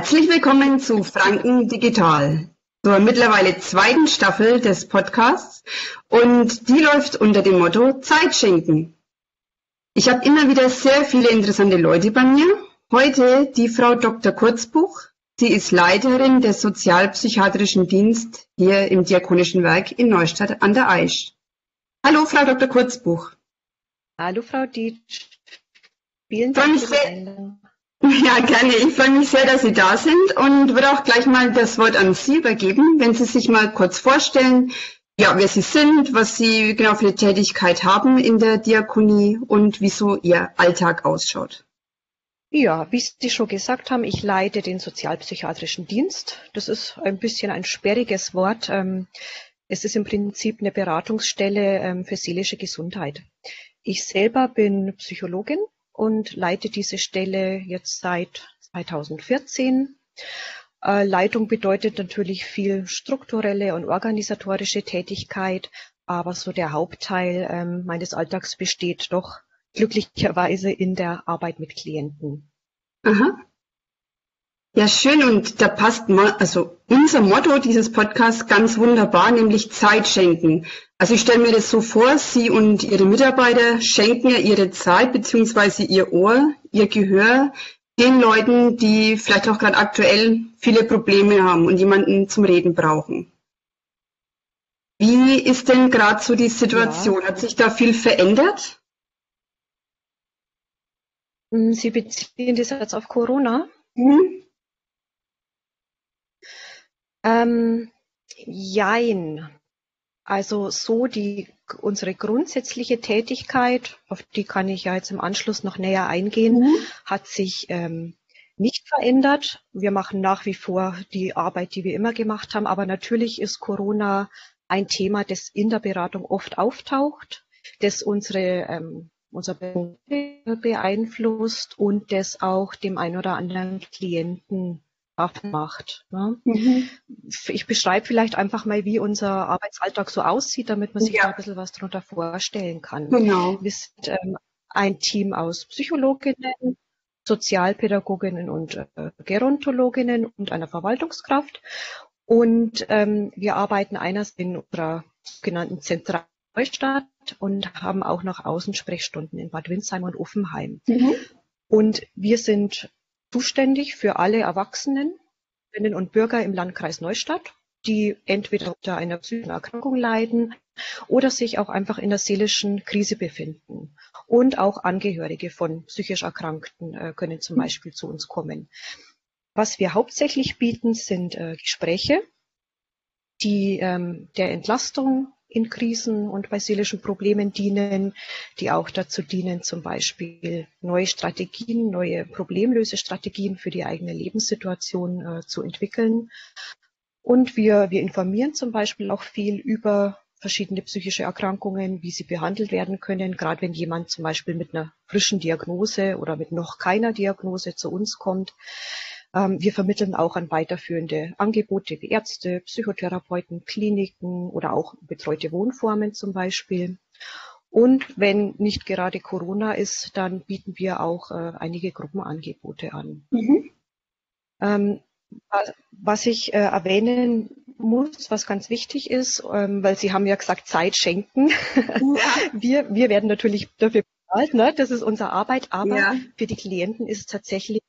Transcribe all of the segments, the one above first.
Herzlich willkommen zu Franken Digital, zur mittlerweile zweiten Staffel des Podcasts und die läuft unter dem Motto Zeit schenken. Ich habe immer wieder sehr viele interessante Leute bei mir. Heute die Frau Dr. Kurzbuch. Sie ist Leiterin des Sozialpsychiatrischen Dienst hier im Diakonischen Werk in Neustadt an der Aisch. Hallo, Frau Dr. Kurzbuch. Hallo, Frau Dietsch. Vielen Dank für die Einladung. Ja, gerne. Ich freue mich sehr, dass Sie da sind und würde auch gleich mal das Wort an Sie übergeben, wenn Sie sich mal kurz vorstellen, ja, wer Sie sind, was Sie genau für eine Tätigkeit haben in der Diakonie und wieso Ihr Alltag ausschaut. Ja, wie Sie schon gesagt haben, ich leite den sozialpsychiatrischen Dienst. Das ist ein bisschen ein sperriges Wort. Ähm, es ist im Prinzip eine Beratungsstelle ähm, für seelische Gesundheit. Ich selber bin Psychologin und leite diese Stelle jetzt seit 2014. Äh, Leitung bedeutet natürlich viel strukturelle und organisatorische Tätigkeit, aber so der Hauptteil ähm, meines Alltags besteht doch glücklicherweise in der Arbeit mit Klienten. Aha. Ja, schön. Und da passt mal, also unser Motto dieses Podcasts ganz wunderbar, nämlich Zeit schenken. Also ich stelle mir das so vor, Sie und Ihre Mitarbeiter schenken ja Ihre Zeit beziehungsweise Ihr Ohr, Ihr Gehör den Leuten, die vielleicht auch gerade aktuell viele Probleme haben und jemanden zum Reden brauchen. Wie ist denn gerade so die Situation? Ja. Hat sich da viel verändert? Hm, Sie beziehen das jetzt auf Corona? Mhm. Ähm, jein. Also so die unsere grundsätzliche Tätigkeit, auf die kann ich ja jetzt im Anschluss noch näher eingehen, mhm. hat sich ähm, nicht verändert. Wir machen nach wie vor die Arbeit, die wir immer gemacht haben, aber natürlich ist Corona ein Thema, das in der Beratung oft auftaucht, das unsere ähm, unser beeinflusst und das auch dem ein oder anderen Klienten macht. Ne? Mhm. Ich beschreibe vielleicht einfach mal, wie unser Arbeitsalltag so aussieht, damit man sich ja. da ein bisschen was darunter vorstellen kann. Genau. Wir sind ähm, ein Team aus Psychologinnen, Sozialpädagoginnen und äh, Gerontologinnen und einer Verwaltungskraft. Und ähm, wir arbeiten einerseits in unserer sogenannten Zentralstadt und haben auch noch Außensprechstunden in Bad Windsheim und Offenheim. Mhm. Und wir sind zuständig für alle Erwachsenen Bürgerinnen und Bürger im Landkreis Neustadt, die entweder unter einer psychischen Erkrankung leiden oder sich auch einfach in der seelischen Krise befinden. Und auch Angehörige von psychisch Erkrankten äh, können zum Beispiel zu uns kommen. Was wir hauptsächlich bieten, sind äh, Gespräche, die ähm, der Entlastung in Krisen und bei seelischen Problemen dienen, die auch dazu dienen, zum Beispiel neue Strategien, neue Problemlösestrategien für die eigene Lebenssituation äh, zu entwickeln. Und wir, wir informieren zum Beispiel auch viel über verschiedene psychische Erkrankungen, wie sie behandelt werden können, gerade wenn jemand zum Beispiel mit einer frischen Diagnose oder mit noch keiner Diagnose zu uns kommt. Ähm, wir vermitteln auch an weiterführende Angebote wie Ärzte, Psychotherapeuten, Kliniken oder auch betreute Wohnformen zum Beispiel. Und wenn nicht gerade Corona ist, dann bieten wir auch äh, einige Gruppenangebote an. Mhm. Ähm, was ich äh, erwähnen muss, was ganz wichtig ist, ähm, weil Sie haben ja gesagt, Zeit schenken. Ja. wir, wir werden natürlich dafür bezahlt, ne? das ist unsere Arbeit, aber ja. für die Klienten ist es tatsächlich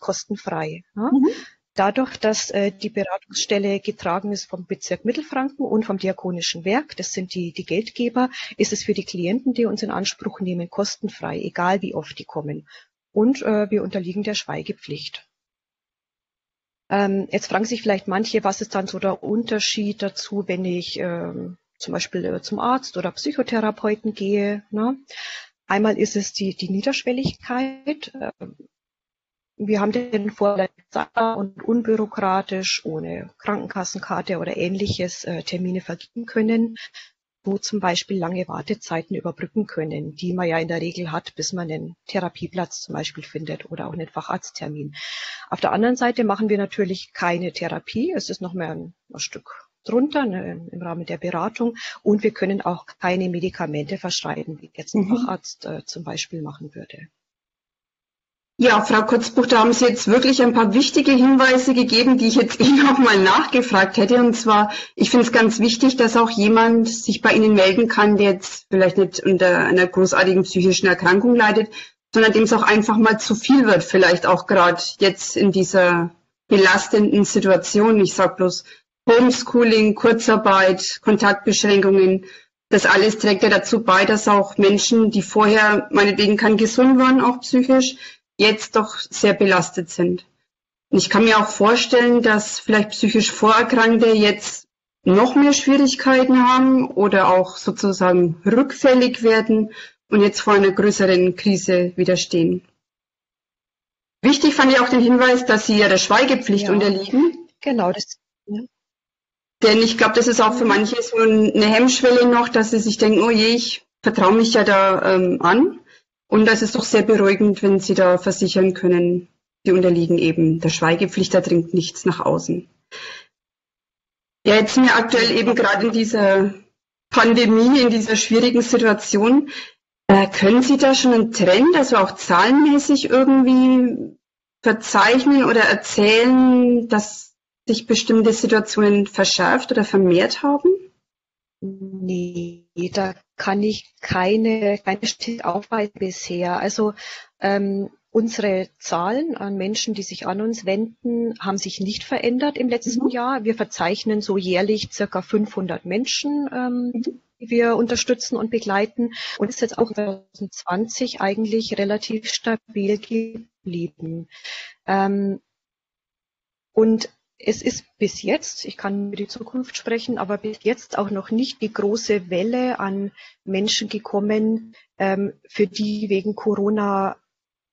kostenfrei. Ja? Mhm. Dadurch, dass äh, die Beratungsstelle getragen ist vom Bezirk Mittelfranken und vom Diakonischen Werk, das sind die, die Geldgeber, ist es für die Klienten, die uns in Anspruch nehmen, kostenfrei, egal wie oft die kommen. Und äh, wir unterliegen der Schweigepflicht. Ähm, jetzt fragen sich vielleicht manche, was ist dann so der Unterschied dazu, wenn ich ähm, zum Beispiel äh, zum Arzt oder Psychotherapeuten gehe. Ne? Einmal ist es die, die Niederschwelligkeit. Wir haben den Vorteil, und unbürokratisch, ohne Krankenkassenkarte oder ähnliches äh, Termine vergeben können, wo zum Beispiel lange Wartezeiten überbrücken können, die man ja in der Regel hat, bis man einen Therapieplatz zum Beispiel findet oder auch einen Facharzttermin. Auf der anderen Seite machen wir natürlich keine Therapie. Es ist noch mehr ein, ein Stück drunter ne, im Rahmen der Beratung und wir können auch keine Medikamente verschreiben, wie jetzt ein mhm. Facharzt äh, zum Beispiel machen würde. Ja, Frau Kurzbuch, da haben Sie jetzt wirklich ein paar wichtige Hinweise gegeben, die ich jetzt Ihnen auch mal nachgefragt hätte. Und zwar, ich finde es ganz wichtig, dass auch jemand sich bei Ihnen melden kann, der jetzt vielleicht nicht unter einer großartigen psychischen Erkrankung leidet, sondern dem es auch einfach mal zu viel wird, vielleicht auch gerade jetzt in dieser belastenden Situation. Ich sage bloß Homeschooling, Kurzarbeit, Kontaktbeschränkungen. Das alles trägt ja dazu bei, dass auch Menschen, die vorher meinetwegen kann gesund waren, auch psychisch, jetzt doch sehr belastet sind. Und ich kann mir auch vorstellen, dass vielleicht psychisch Vorerkrankte jetzt noch mehr Schwierigkeiten haben oder auch sozusagen rückfällig werden und jetzt vor einer größeren Krise widerstehen. Wichtig fand ich auch den Hinweis, dass sie ihrer Schweigepflicht ja, unterliegen. Genau, das. Ja. Denn ich glaube, das ist auch für manche so eine Hemmschwelle noch, dass sie sich denken, oh je, ich vertraue mich ja da ähm, an. Und das ist doch sehr beruhigend, wenn Sie da versichern können, Sie unterliegen eben der Schweigepflicht, da dringt nichts nach außen. Ja, jetzt sind wir aktuell eben gerade in dieser Pandemie, in dieser schwierigen Situation. Äh, können Sie da schon einen Trend, also auch zahlenmäßig irgendwie verzeichnen oder erzählen, dass sich bestimmte Situationen verschärft oder vermehrt haben? Nee, da kann ich keine, keine Statistik aufweisen bisher. Also ähm, unsere Zahlen an Menschen, die sich an uns wenden, haben sich nicht verändert im letzten mhm. Jahr. Wir verzeichnen so jährlich circa 500 Menschen, ähm, mhm. die wir unterstützen und begleiten. Und ist jetzt auch 2020 eigentlich relativ stabil geblieben. Ähm, und es ist bis jetzt, ich kann über die Zukunft sprechen, aber bis jetzt auch noch nicht die große Welle an Menschen gekommen, ähm, für die wegen Corona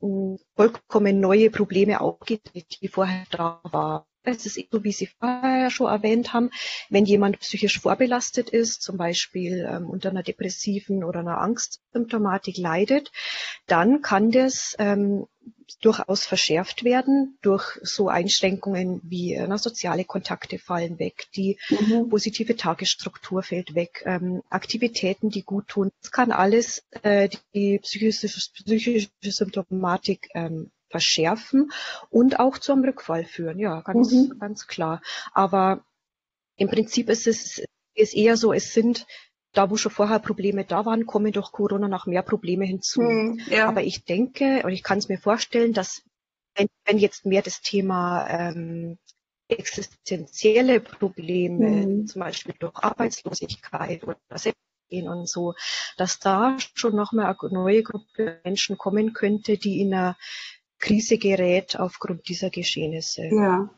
hm, vollkommen neue Probleme aufgetreten, die vorher da waren. Es ist so, wie Sie vorher schon erwähnt haben, wenn jemand psychisch vorbelastet ist, zum Beispiel ähm, unter einer depressiven oder einer Angstsymptomatik leidet, dann kann das ähm, durchaus verschärft werden durch so Einschränkungen wie äh, na, soziale Kontakte fallen weg, die mhm. positive Tagesstruktur fällt weg, ähm, Aktivitäten, die gut tun. Das kann alles äh, die psychische, psychische Symptomatik ähm, verschärfen und auch zu einem Rückfall führen. Ja, ganz, mhm. ganz klar. Aber im Prinzip ist es ist eher so, es sind da wo schon vorher Probleme da waren, kommen durch Corona noch mehr Probleme hinzu. Hm, ja. Aber ich denke, und ich kann es mir vorstellen, dass wenn, wenn jetzt mehr das Thema ähm, existenzielle Probleme, hm. zum Beispiel durch Arbeitslosigkeit oder gehen und so, dass da schon noch mal eine neue Gruppe Menschen kommen könnte, die in einer Krise gerät aufgrund dieser Geschehnisse. Ja.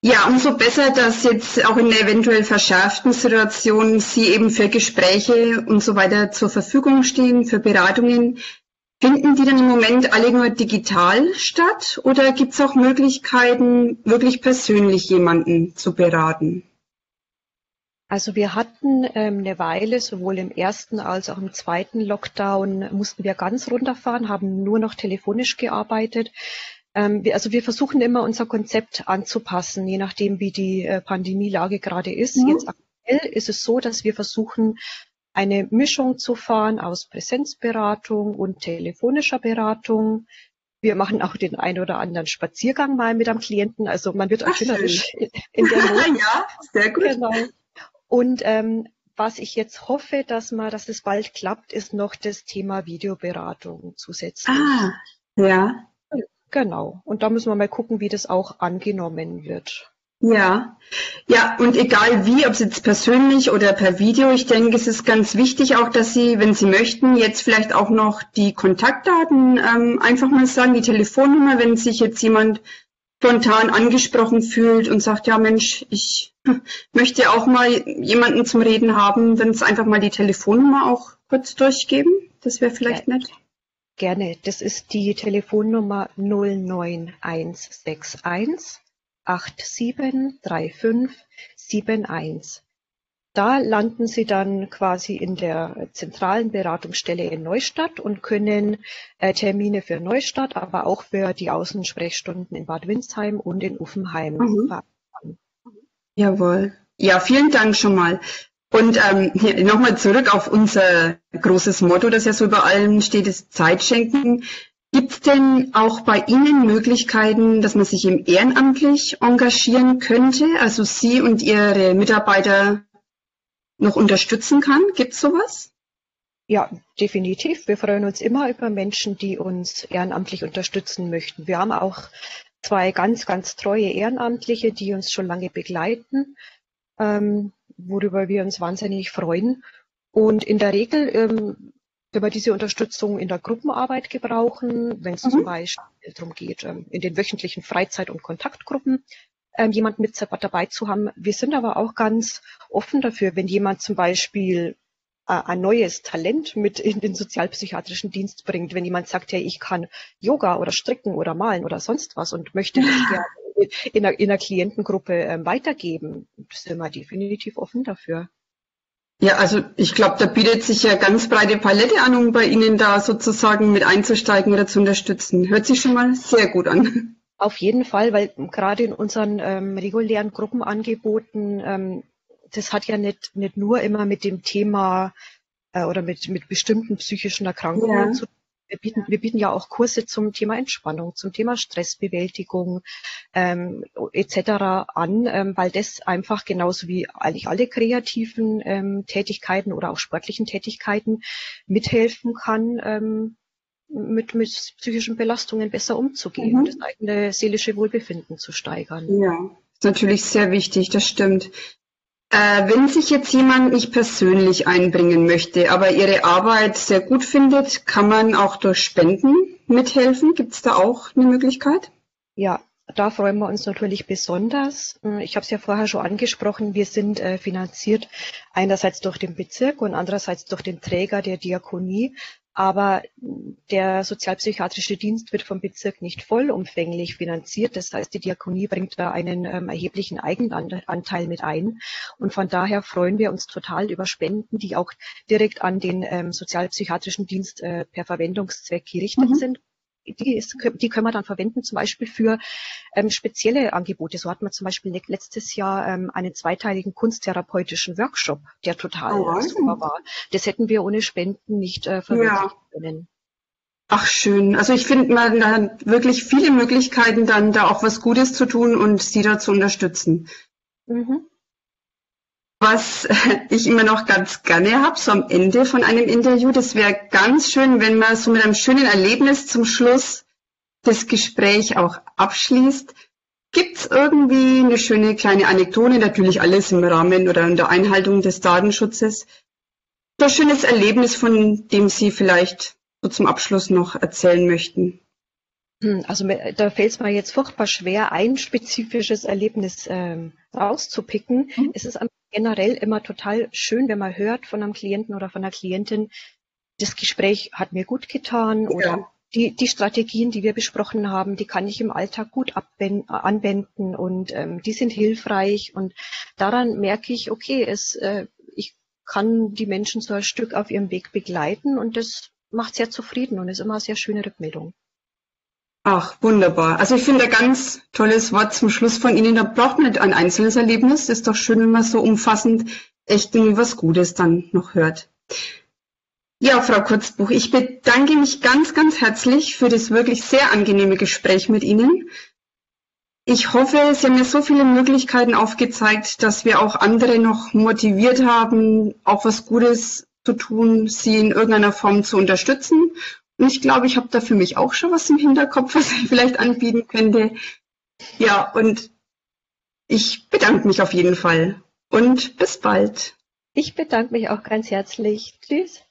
Ja, umso besser, dass jetzt auch in der eventuell verschärften Situation Sie eben für Gespräche und so weiter zur Verfügung stehen, für Beratungen. Finden die dann im Moment alle nur digital statt oder gibt es auch Möglichkeiten, wirklich persönlich jemanden zu beraten? Also wir hatten ähm, eine Weile, sowohl im ersten als auch im zweiten Lockdown, mussten wir ganz runterfahren, haben nur noch telefonisch gearbeitet. Ähm, wir, also wir versuchen immer unser Konzept anzupassen, je nachdem, wie die äh, Pandemielage gerade ist. Mhm. Jetzt aktuell ist es so, dass wir versuchen, eine Mischung zu fahren aus Präsenzberatung und telefonischer Beratung. Wir machen auch den ein oder anderen Spaziergang mal mit einem Klienten. Also man wird erfinderisch in der Not. ja, sehr gut. Genau. Und ähm, was ich jetzt hoffe, dass man, dass es bald klappt, ist noch das Thema Videoberatung zusätzlich. Ah, ja. Genau. Und da müssen wir mal gucken, wie das auch angenommen wird. Ja, ja, und egal wie, ob es jetzt persönlich oder per Video, ich denke, es ist ganz wichtig auch, dass Sie, wenn Sie möchten, jetzt vielleicht auch noch die Kontaktdaten ähm, einfach mal sagen, die Telefonnummer, wenn sich jetzt jemand spontan angesprochen fühlt und sagt, ja Mensch, ich möchte auch mal jemanden zum Reden haben, dann einfach mal die Telefonnummer auch kurz durchgeben. Das wäre vielleicht ja. nett. Gerne. Das ist die Telefonnummer 09161 873571. Da landen Sie dann quasi in der zentralen Beratungsstelle in Neustadt und können äh, Termine für Neustadt, aber auch für die Außensprechstunden in Bad Windsheim und in Uffenheim mhm. Jawohl. Ja, vielen Dank schon mal. Und ähm, nochmal zurück auf unser großes Motto, das ja so über allem steht, ist Zeit schenken. Gibt es denn auch bei Ihnen Möglichkeiten, dass man sich im ehrenamtlich engagieren könnte, also Sie und Ihre Mitarbeiter noch unterstützen kann? Gibt es sowas? Ja, definitiv. Wir freuen uns immer über Menschen, die uns ehrenamtlich unterstützen möchten. Wir haben auch zwei ganz, ganz treue Ehrenamtliche, die uns schon lange begleiten, ähm, worüber wir uns wahnsinnig freuen. Und in der Regel ähm, wenn wir diese Unterstützung in der Gruppenarbeit gebrauchen, wenn es mhm. zum Beispiel darum geht, ähm, in den wöchentlichen Freizeit- und Kontaktgruppen ähm, jemand mit dabei zu haben. Wir sind aber auch ganz offen dafür, wenn jemand zum Beispiel ein neues Talent mit in den sozialpsychiatrischen Dienst bringt, wenn jemand sagt, ja, ich kann Yoga oder stricken oder malen oder sonst was und möchte das gerne in einer, in einer Klientengruppe ähm, weitergeben, sind wir definitiv offen dafür. Ja, also ich glaube, da bietet sich ja ganz breite Palette an, um bei Ihnen da sozusagen mit einzusteigen oder zu unterstützen. Hört sich schon mal sehr gut an. Auf jeden Fall, weil gerade in unseren ähm, regulären Gruppenangeboten, ähm, das hat ja nicht, nicht nur immer mit dem Thema äh, oder mit, mit bestimmten psychischen Erkrankungen ja. zu tun wir bieten, wir bieten ja auch Kurse zum Thema Entspannung, zum Thema Stressbewältigung ähm, etc. an, ähm, weil das einfach genauso wie eigentlich alle kreativen ähm, Tätigkeiten oder auch sportlichen Tätigkeiten mithelfen kann, ähm, mit, mit psychischen Belastungen besser umzugehen mhm. und das eigene seelische Wohlbefinden zu steigern. Ja, ist natürlich sehr wichtig, das stimmt. Äh, wenn sich jetzt jemand nicht persönlich einbringen möchte, aber Ihre Arbeit sehr gut findet, kann man auch durch Spenden mithelfen? Gibt es da auch eine Möglichkeit? Ja, da freuen wir uns natürlich besonders. Ich habe es ja vorher schon angesprochen, wir sind äh, finanziert einerseits durch den Bezirk und andererseits durch den Träger der Diakonie. Aber der sozialpsychiatrische Dienst wird vom Bezirk nicht vollumfänglich finanziert. Das heißt, die Diakonie bringt da einen ähm, erheblichen Eigenanteil mit ein. Und von daher freuen wir uns total über Spenden, die auch direkt an den ähm, sozialpsychiatrischen Dienst äh, per Verwendungszweck gerichtet mhm. sind die, ist, die können wir dann verwenden, zum Beispiel für ähm, spezielle Angebote. So hat man zum Beispiel letztes Jahr ähm, einen zweiteiligen kunsttherapeutischen Workshop, der total oh, super war. Das hätten wir ohne Spenden nicht äh, verwirklichen ja. können. Ach schön. Also ich finde, man hat wirklich viele Möglichkeiten, dann da auch was Gutes zu tun und sie da zu unterstützen. Mhm. Was ich immer noch ganz gerne habe, so am Ende von einem Interview, das wäre ganz schön, wenn man so mit einem schönen Erlebnis zum Schluss das Gespräch auch abschließt. Gibt es irgendwie eine schöne kleine Anekdote, natürlich alles im Rahmen oder in der Einhaltung des Datenschutzes, so ein schönes Erlebnis, von dem Sie vielleicht so zum Abschluss noch erzählen möchten? Hm, also da fällt es mir jetzt furchtbar schwer, ein spezifisches Erlebnis ähm, rauszupicken. Mhm. Es ist generell immer total schön, wenn man hört von einem Klienten oder von einer Klientin, das Gespräch hat mir gut getan ja. oder die, die Strategien, die wir besprochen haben, die kann ich im Alltag gut anwenden und ähm, die sind hilfreich und daran merke ich, okay, es, äh, ich kann die Menschen so ein Stück auf ihrem Weg begleiten und das macht sehr zufrieden und ist immer eine sehr schöne Rückmeldung. Ach, wunderbar. Also ich finde ein ganz tolles Wort zum Schluss von Ihnen. Da braucht man nicht ein einzelnes Erlebnis. Das ist doch schön, wenn man so umfassend echt irgendwie was Gutes dann noch hört. Ja, Frau Kurzbuch, ich bedanke mich ganz, ganz herzlich für das wirklich sehr angenehme Gespräch mit Ihnen. Ich hoffe, Sie haben mir so viele Möglichkeiten aufgezeigt, dass wir auch andere noch motiviert haben, auch was Gutes zu tun, Sie in irgendeiner Form zu unterstützen und ich glaube, ich habe da für mich auch schon was im Hinterkopf, was ich vielleicht anbieten könnte. Ja, und ich bedanke mich auf jeden Fall und bis bald. Ich bedanke mich auch ganz herzlich. Tschüss.